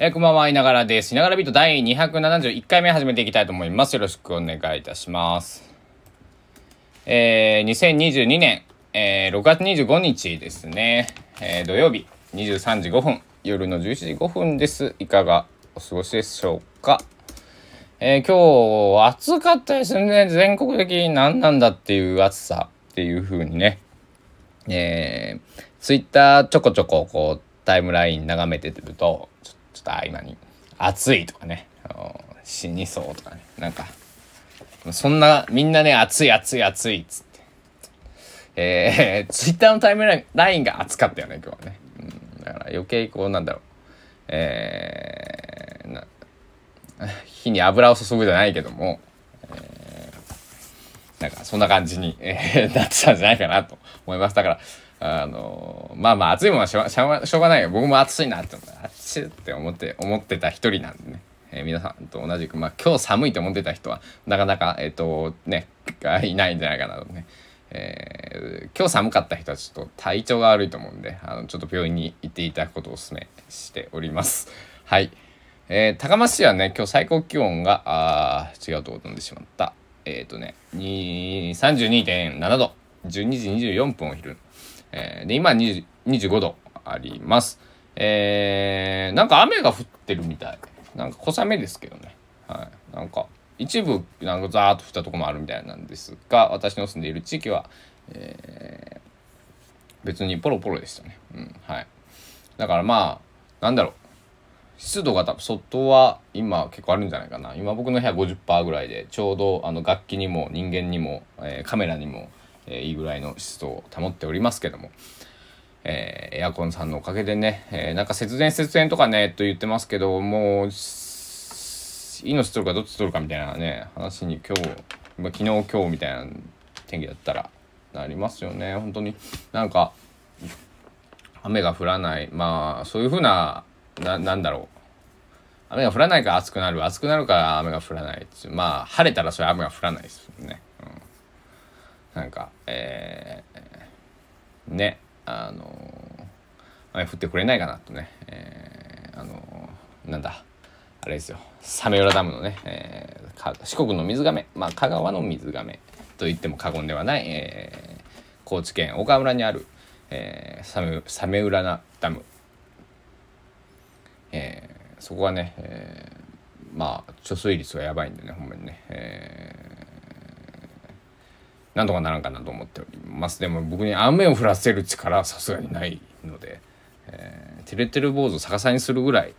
えー、こんばんは、いながらです。いながらビート第271回目始めていきたいと思います。よろしくお願いいたします。えー、2022年、えー、6月25日ですね、えー、土曜日23時5分、夜の11時5分です。いかがお過ごしでしょうか？えー、今日、暑かったですね。全国的に何なんだっていう暑さっていう風にね、えー、ツイッターちょこちょここうタイムライン眺めてると、ちょちょっと合間に。暑いとかね。死にそうとかね。なんかそんなみんなね暑い暑い暑いっつって。えー、ツイッターのタイムラインが暑かったよね今日はね、うん、だから余計こうなんだろう。えー、な火に油を注ぐじゃないけども、えー、なんかそんな感じに、えー、なってたんじゃないかなと思います。だからあのまあまあ暑いものはしょしょうがないよ。僕も暑いなって暑いって思って思ってた一人なんでね、えー、皆さんと同じくまあ今日寒いと思ってた人はなかなかえっ、ー、とねいないんじゃないかなとね、えー、今日寒かった人はちょっと体調が悪いと思うんであのちょっと病院に行っていただくことをお勧めしております。はい、えー、高松市はね今日最高気温があ違うとこ飛んでしまった。えっ、ー、とね32.7度。12時24分お昼。えー、で、今20 25度あります。えー、なんか雨が降ってるみたい。なんか小雨ですけどね。はい。なんか、一部、なんかザーッと降ったとこもあるみたいなんですが、私の住んでいる地域は、えー、別にポロポロでしたね。うん、はい。だからまあ、なんだろう。湿度が多分外は今結構あるんじゃないかな。今僕の部屋50%ぐらいで、ちょうどあの楽器にも人間にも、えー、カメラにも、えー、いいぐらいの湿度を保っておりますけども、え、エアコンさんのおかげでね、え、なんか節電節電とかねと言ってますけどもう命取るかどっち取るかみたいなね話に今日、ま、昨日今日みたいな天気だったらなりますよね。本当に。なんか雨が降らない。まあそういうふうなななんだろう。雨が降らないから暑くなる。暑くなるから雨が降らないまあ晴れたらそれ雨が降らないですよね。なんか、えー、ね、あの雨降ってくれないかなとね、えー、あのなんだ、あれですよ、サメ浦ダムのね、えー、四国の水がめ、まあ、香川の水がめと言っても過言ではない、えー、高知県岡村にある、えー、サメサメ浦ダム、えー、そこはね、えー、まあ貯水率がやばいんでねほんまにね、えなんとかならんかなと思っております。でも僕に雨を降らせる力はさすがにないので、えー、てれてる坊主を逆さにするぐらい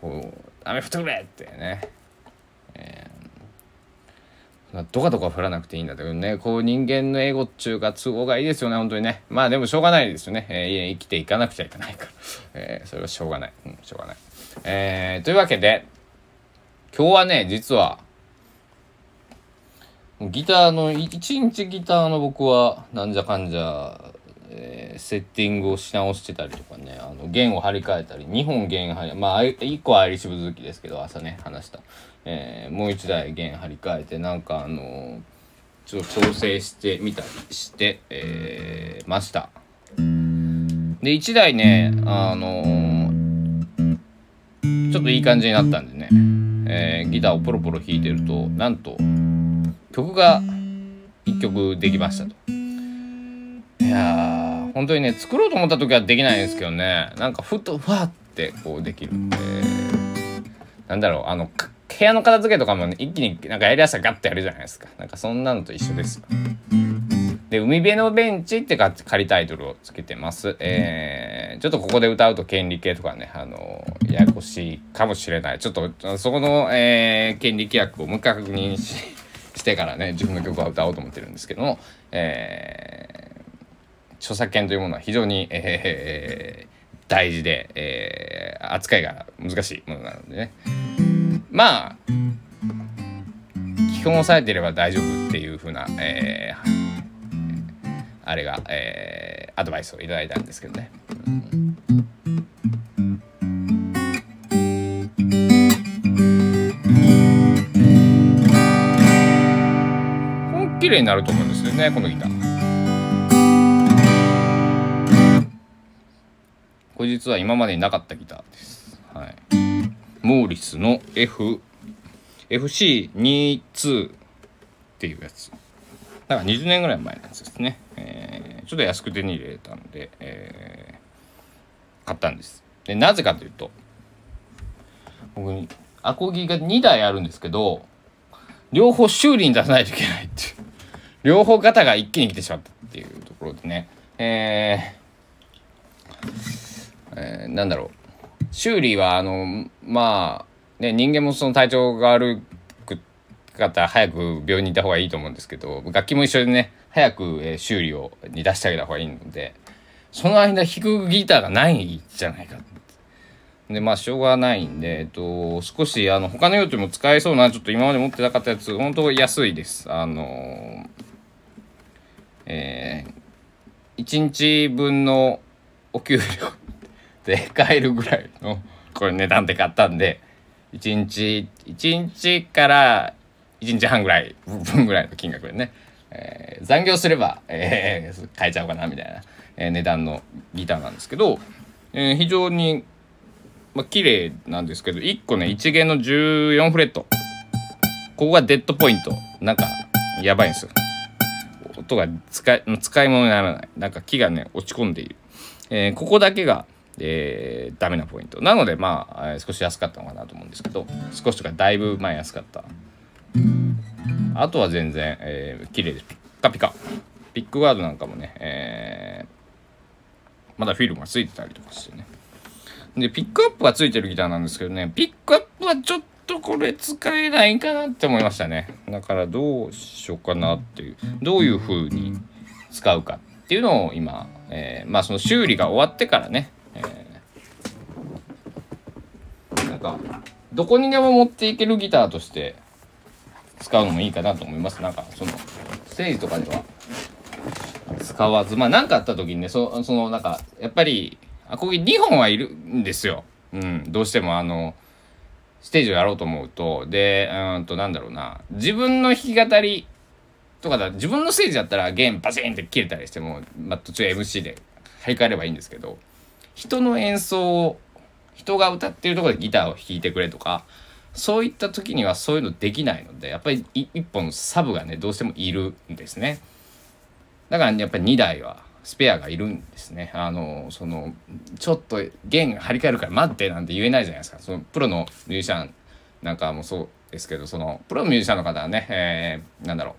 こう雨降ってくれってね、えー、どかどか降らなくていいんだけどねこう人間の英語っちゅうか都合がいいですよね本当にね。まあでもしょうがないですよね、えー、生きていかなくちゃいけないから、えー、それはしょうがない、うん、しょうがない、えー、というわけで今日はね実はギターの、一日ギターの僕は、なんじゃかんじゃ、えー、セッティングをし直してたりとかね、あの、弦を張り替えたり、2本弦張り、まあ、1個はアイリッシュブ好きですけど、朝ね、話した。えー、もう1台弦張り替えて、なんかあの、ちょっと調整してみたりして、えー、ました。で、1台ね、あのちょっといい感じになったんでね、えギターをポロポロ弾いてると、なんと、曲が1曲できましたと。いやー、本当にね、作ろうと思った時はできないんですけどね、なんかふっとふわってこうできるんで、なんだろう、あの、部屋の片付けとかも、ね、一気になんかやりやすさガッてやるじゃないですか。なんかそんなのと一緒ですよ。で、海辺のベンチって仮タイトルをつけてます。えー、ちょっとここで歌うと権利系とかね、あの、ややこしいかもしれない。ちょっと、そこの、えー、権利規約をもう一回確認し、してからね自分の曲は歌おうと思ってるんですけども、えー、著作権というものは非常に、えー、大事で、えー、扱いが難しいものなのでねまあ基本押さえていれば大丈夫っていうふうな、えー、あれが、えー、アドバイスをいただいたんですけどね。うん綺麗になると思うんですよねこのギター。これ実は今までになかったギターです。はい。モーリスの F FC22 っていうやつ。だから20年ぐらい前のやつですね、えー、ちょっと安く手に入れたんで、えー、買ったんです。でなぜかというと僕にアコギが2台あるんですけど両方修理に出さないといけないっていう。両方型が一気に来てしまったっていうところでね。えー、えー、なんだろう。修理はあのまあね人間もその体調が悪く方早く病院に行った方がいいと思うんですけど楽器も一緒でね早く、えー、修理をに出してあげた方がいいのでその間弾くギターがないじゃないかでまあしょうがないんで、えっと、少しあの他の用途も使えそうなちょっと今まで持ってなかったやつ本当安いです。あのえー、1日分のお給料で買えるぐらいのこれ値段で買ったんで1日1日から1日半ぐらい分ぐらいの金額でね、えー、残業すれば、えー、買えちゃおうかなみたいな、えー、値段のギターなんですけど、えー、非常にまあ綺麗なんですけど1個ね1弦の14フレット。ここがデッドポイント。なんかやばいんですよ。音が使い使い物にならない。なんか木がね落ち込んでいる、えー、ここだけがえー、ダメなポイント。なのでまあ、少し安かったのかなと思うんですけど少しとかだいぶ前安かった。あとは全然、えー、綺麗です。ピッカピカ。ピックガードなんかもね、えー、まだフィルムがついてたりとかしてね。でピックアップがついてるギターなんですけどねピックアップはちょっとこれ使えないかなって思いましたね。だからどうしようかなっていう。どういう風に使うかっていうのを今、えー、まあその修理が終わってからね、えー、なんかどこにでも持っていけるギターとして使うのもいいかなと思います。なんかそのステージとかでは使わず。まあ何かあった時にねそそのなんかやっぱりアコギ2本はいるんですよ。うん、どうしてもあの、ステージをやろうと思うと、で、うんと、なんだろうな、自分の弾き語りとかだ、自分のステージだったら弦バチンって切れたりしても、まあ、途中 MC で張り替えればいいんですけど、人の演奏を、人が歌ってるところでギターを弾いてくれとか、そういった時にはそういうのできないので、やっぱり一本サブがね、どうしてもいるんですね。だから、ねやっぱり2台はスペアがいるんですね。あのそのちょっと弦張り替えるから待ってなんて言えないじゃないですか。そのプロのミュージシャンなんかもそうですけどそのプロのミュージシャンの方はね、えー、なんだろ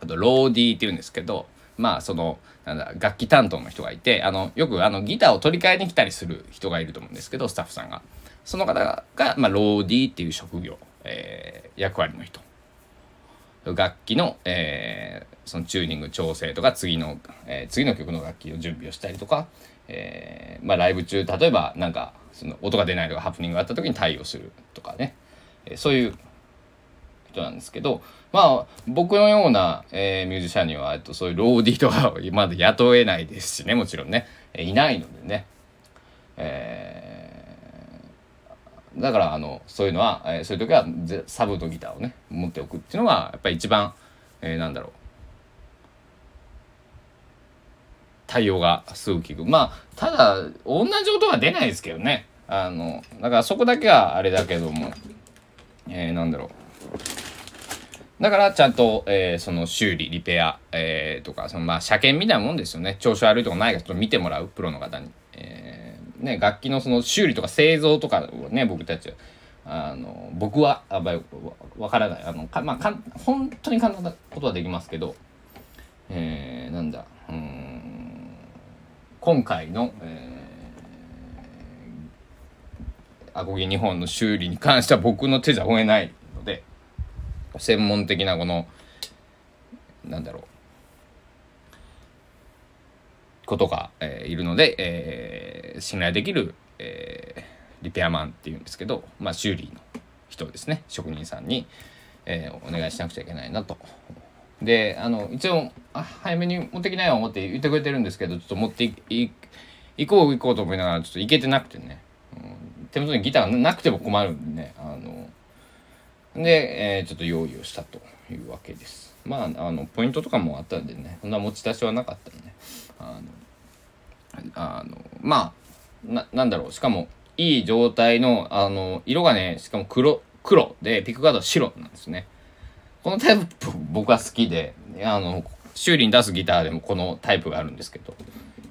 うあとローディーって言うんですけどまあそのなんだ楽器担当の人がいてあのよくあのギターを取り替えに来たりする人がいると思うんですけどスタッフさんがその方が、まあ、ローディーっていう職業、えー、役割の人楽器の、えー、そのチューニング調整とか次の、えー、次の曲の楽器の準備をしたりとか、えー、まあ、ライブ中例えばなんかその音が出ないとかハプニングがあった時に対応するとかね、えそういう人なんですけどまあ僕のような、えミュージシャンにはとそういうローディーとかまだ雇えないですしねもちろんね、えいないのでね、えーだからあのそういうのは、えー、そういう時はサブのギターをね持っておくっていうのがやっぱり一番、えー、なんだろう。対応がすぐ効く。まあただ同じ音は出ないですけどね。あのだからそこだけはあれだけどもえー、なんだろう。だからちゃんと、えー、その修理リペア、えー、とかそのまあ車検みたいなもんですよね。調子悪いとかないかちょっと見てもらうプロの方に、えーね、楽器のその修理とか製造とかをね僕たちあの僕はあばわからない。あのか、まあ、か本当に簡単なことはできますけど、えー、なんだうん今回の、えー、アコギ2本の修理に関しては僕の手じゃ追えないので専門的なこのなんだろうことが、えー、いるので、えー、信頼できる、えー、リペアマンっていうんですけど、まあ、修理の人ですね。職人さんに、えー、お願いしなくちゃいけないなと。であの一応あ早めに持ってきなよ思って言ってくれてるんですけどちょっと持ってい行こう行こうと思いながらちょっと行けてなくてね、うん、手元にギターがなくても困るんでね。あので、えー、ちょっと用意をしたというわけです。まあ、あのポイントとかもあったんでねそんな持ち出しはなかったんであのあのまあななんだろうしかもいい状態の、あの、色がね、しかも黒、黒で、ピックガードは白なんですね。このタイプ僕は好きで、あの、修理に出すギターでもこのタイプがあるんですけど、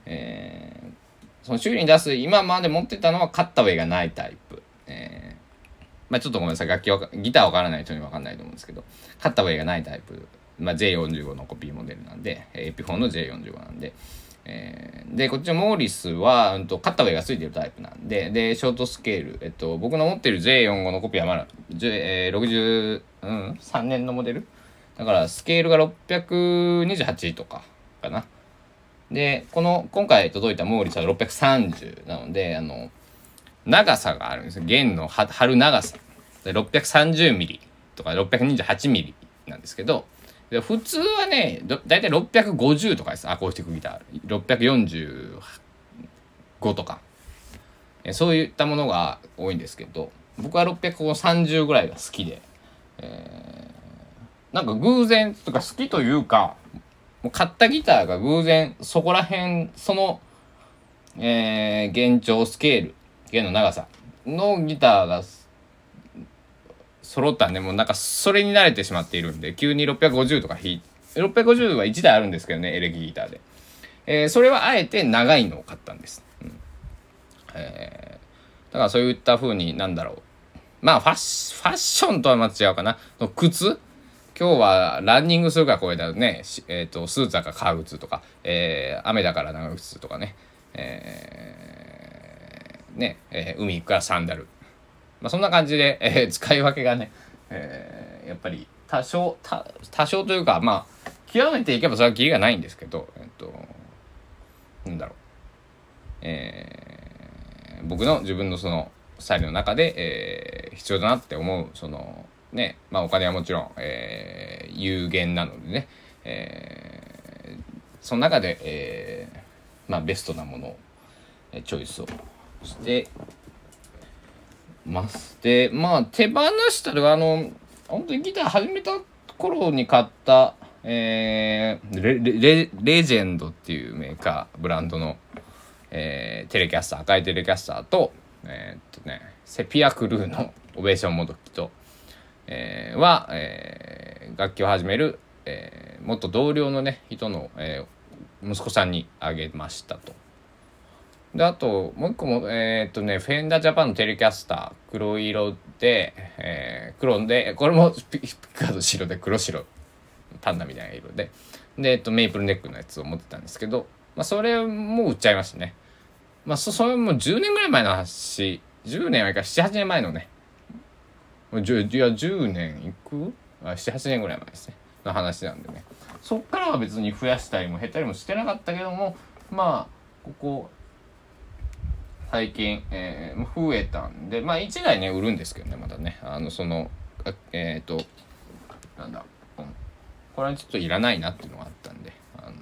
えー、その修理に出す、今まで持ってたのはカッタウェイがないタイプ。えー、まあちょっとごめんなさい、楽器は、ギターわからない人にわかんないと思うんですけど、カッタウェイがないタイプ。まあ J45 のコピーモデルなんで、エピフォンの J45 なんで、えー、で、こっちのモーリスは、うんと、カッタウェイがついてるタイプなんで、で、ショートスケール、えっと、僕の持ってる J45 のコピーはまだ、えー、60、うん、3年のモデル？だから、スケールが628とか、かな。で、この、今回届いたモーリスは630なので、あの、長さがあるんですよ。弦の張る長さ。630ミリとか628ミリなんですけど、普通はねだいたい650とかですアコースティックギター645とかそういったものが多いんですけど僕は630ぐらいが好きで、えー、なんか偶然とか好きというかもう買ったギターが偶然そこら辺その、えー、弦長スケール弦の長さのギターが揃ったんで、もうなんかそれに慣れてしまっているんで、急に650とか弾いて、650は1台あるんですけどね、エレキギターで。えー、それはあえて長いのを買ったんです。うん、えー、だからそういった風になんだろう。まあファッファッションとはまた違うかな。の靴？今日はランニングするからこれだね、えっ、ー、と、スーツだから革靴とか、えー、雨だから長靴とかね、えー、ね、えー、海行くからサンダル。まあ、そんな感じで、えー、使い分けがね、えー、やっぱり多少多少というかまあ極めていけばそれはキリがないんですけど、えっと、なんだろう、えー、僕の自分のそのスタイルの中で、えー、必要だなって思うそのねまあお金はもちろん、えー、有限なのでね、えー、その中で、えー、まあベストなものをチョイスをしてます。で、まあ、手放したら、あの、本当にギター始めた頃に買った、えー、レレレジェンドっていうメーカー、ブランドの、えー、テレキャスター、赤いテレキャスターと、えー、っとね、セピアクルーのオベーションモドキと、えー、は、えー、楽器を始める、えー、元同僚のね、人の、えー、息子さんにあげましたと。で、あと、もう一個も、えー、っとね、フェンダージャパンのテレキャスター、黒色で、えー、黒で、これもピッカード白で黒白、パンダみたいな色で、で、えっと、メイプルネックのやつを持ってたんですけど、まあ、それも売っちゃいましたね。まあ、そ、それも10年ぐらい前の話、10年はいか7、8年前のね、いや、10年いく？あ ?7、8年ぐらい前ですね。の話なんでね。そっからは別に増やしたりも減ったりもしてなかったけども、まあ、ここ、最近、えー、増えたんでまあ1台ね売るんですけどねまだね。あのそのえっ、ー、となんだ、うん、これはちょっといらないなっていうのがあったんであの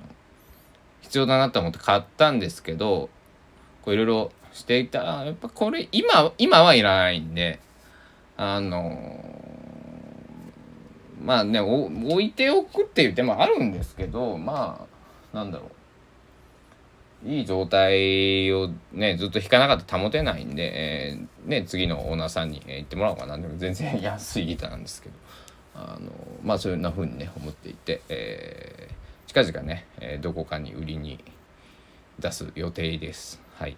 必要だなと思って買ったんですけどこういろいろしていたらやっぱこれ今今はいらないんであのまあね置いておくっていう手もあるんですけどまあなんだろう。いい状態をね、ずっと引かなかったら保てないんで、えー、ね、次のオーナーさんに、えー、言ってもらおうかな。でも全然安いギターなんですけど、あの、まあそういうな風にね、思っていて、えー、近々ね、えー、どこかに売りに出す予定です。はい。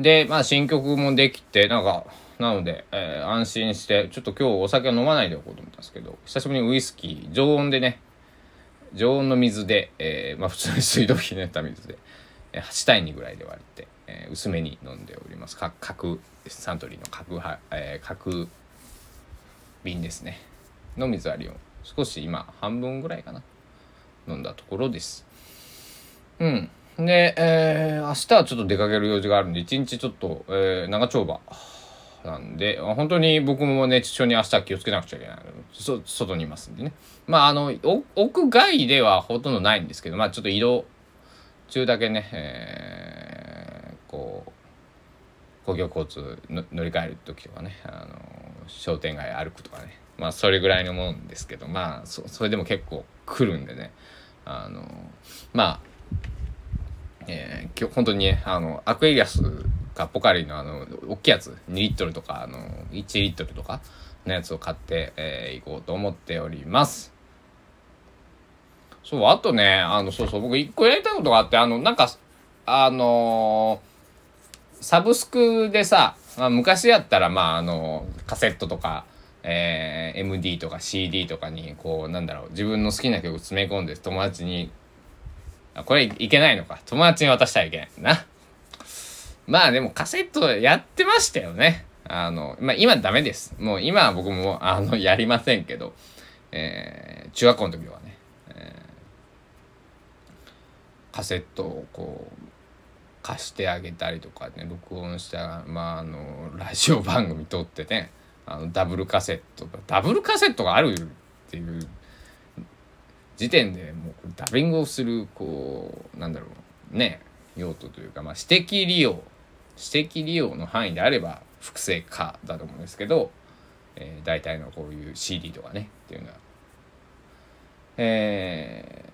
で、まあ新曲もできて、なんか、なので、えー、安心して、ちょっと今日お酒は飲まないでおこうと思ったんですけど、久しぶりにウイスキー、常温でね、常温の水で、えー、まあ、普通に水道ひねった水で、えー、8対2ぐらいで割って、えー、薄めに飲んでおります。か角サントリーの角は、えー、角瓶ですね。の水割りを少し今半分ぐらいかな飲んだところです。うん。で、えー、明日はちょっと出かける用事があるんで一日ちょっと、えー、長丁場なんで、本当に僕も熱中症に明日気をつけなくちゃいけないそ外にいますんでね。まあ、あの、屋外ではほとんどないんですけど、まあ、ちょっと移動中だけね、えー、こう、公共交通の乗り換える時とかね、あの、商店街歩くとかね、まあ、それぐらいのもんですけど、まあ、そそれでも結構来るんでね、あの、まあ、えー、今日本当にね、あの、アクエリアスかポカリのあの、大きいやつ、2リットルとか、あの、1リットルとかのやつを買って、えー、いこうと思っております。そう、あとね、あの、そうそう、僕一個やりたいことがあって、あの、なんか、あのー、サブスクでさ、まあ、昔やったら、まあ、あの、カセットとか、えー、MD とか CD とかに、こう、なんだろう、自分の好きな曲詰め込んで友達に、あ、これいけないのか。友達に渡したらいけないな。まあでもカセットやってましたよね。あの、まあ今ダメです。もう今は僕も、あの、やりませんけど、えー、中学校の時はね、えー、カセットをこう、貸してあげたりとかね。録音したまああのラジオ番組撮ってね。あのダブルカセットダブルカセットがあるっていう時点でもうダビングをするこうなんだろう。ね用途というか、まあ、指摘利用。指摘利用の範囲であれば複製化だと思うんですけど、えー、大体のこういう CD とかねっていうのはえー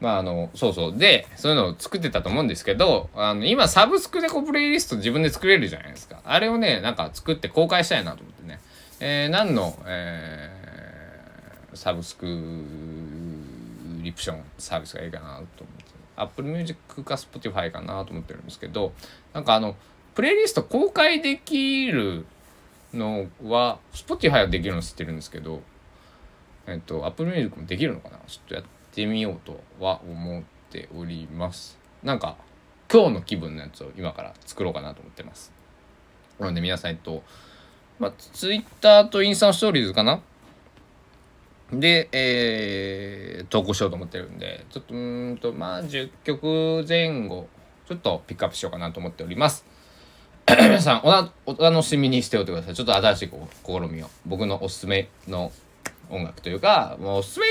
まああの、そうそう。で、そういうのを作ってたと思うんですけど、あの、今サブスクでこうプレイリスト自分で作れるじゃないですか。あれをね、なんか作って公開したいなと思ってね。えー、何の、えー、サブスクリプションサービスがいいかなと思って。Apple Music か Spotify かなと思ってるんですけど、なんかあの、プレイリスト公開できるのは、Spotify はできるの知ってるんですけど、えっと、Apple Music もできるのかな？ちょっとやってみようとは思っております。なんか今日の気分のやつを今から作ろうかなと思ってます。なので皆さんとまあ、ツイッターとインスタのストーリーズかな？で、えー、投稿しようと思ってるんで、ちょっと、うんと、まあ、10曲前後、ちょっとピックアップしようかなと思っております。皆 さんお、お楽しみにしておいてください。ちょっと新しい試みを。僕のおすすめの音楽というか、もうおすすめ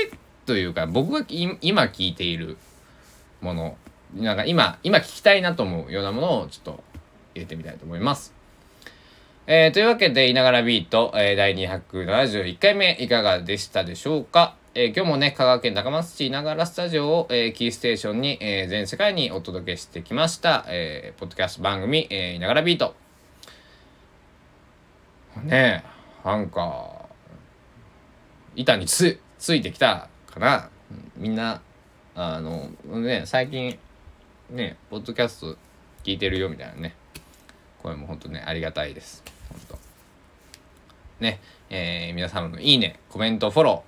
というか僕が今聞いているものなんか今今聞きたいなと思うようなものをちょっと入れてみたいと思います。えー、というわけで、いながらビート、えー、第271回目いかがでしたでしょうか、えー、今日もね、香川県高松市いながらスタジオを、えー、キーステーションに、えー、全世界にお届けしてきました、えー、ポッドキャスト番組、えー、いながらビート。ねえ、なんか、板につ、ついてきたから、みんな、あの、ね、最近、ね、ポッドキャスト聞いてるよみたいなね、声も本当ね、ありがたいです。本当ね、えー、皆様のいいね、コメント、フォロ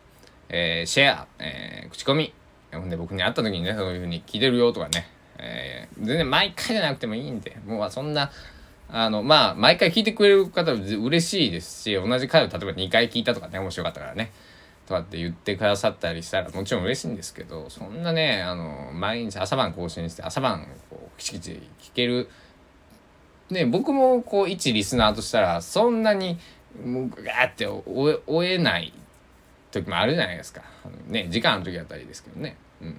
ー、えー、シェア、えー、口コミ、ほんで僕に会った時にね、そういう風に聞いてるよとかね、えー、全然毎回じゃなくてもいいんで、もうそんな、あの、まあ、毎回聞いてくれる方は嬉しいですし、同じ回を例えば2回聞いたとかね、面白かったからね。とかって言ってくださったりしたらもちろん嬉しいんですけどそんなねあの毎日朝晩更新して朝晩こうキチキチ聞けるね僕もこう一リスナーとしたらそんなにもうガーって追えない時もあるじゃないですか。ね時間の時だったりですけどね。うん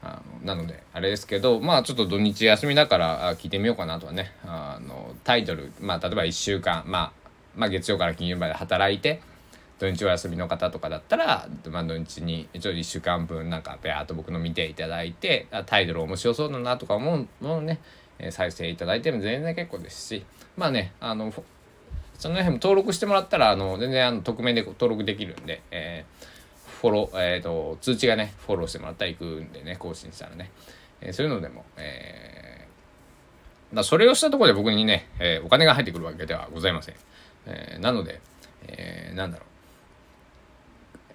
あのなのであれですけどまあちょっと土日休みだから聞いてみようかなとはねあのタイトルまあ例えば1週間、まあ、まあ月曜から金曜まで働いて土日お休みの方とかだったら、まあ、土日にちょ1週間分なんかペアーと僕の見ていただいてタイトル面白そうだなとか思うものねえ再生いただいても全然結構ですしまあねあのその辺も登録してもらったらあの全然あの匿名で登録できるんで、えー、フォロー、えーと、通知がねフォローしてもらったら行くんでね更新したらね、えー、そういうのでも、えー、だそれをしたところで僕にね、え、お金が入ってくるわけではございません、えー、なので、えー、なんだろう。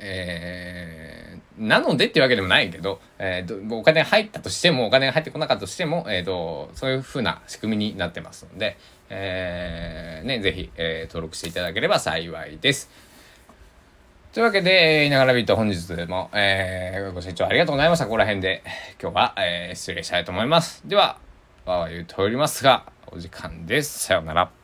えー、なのでっていうわけでもないけど、えー、お金が入ったとしても、お金が入ってこなかったとしても、えーと、そういう風な仕組みになってますので、えー、ね、ぜひ、えー、登録していただければ幸いです。というわけで、いながらビート本日も、えー、ご清聴ありがとうございました。ここら辺で今日は、えー、失礼したいと思います。では、わわ言うておりますが、お時間です。さようなら。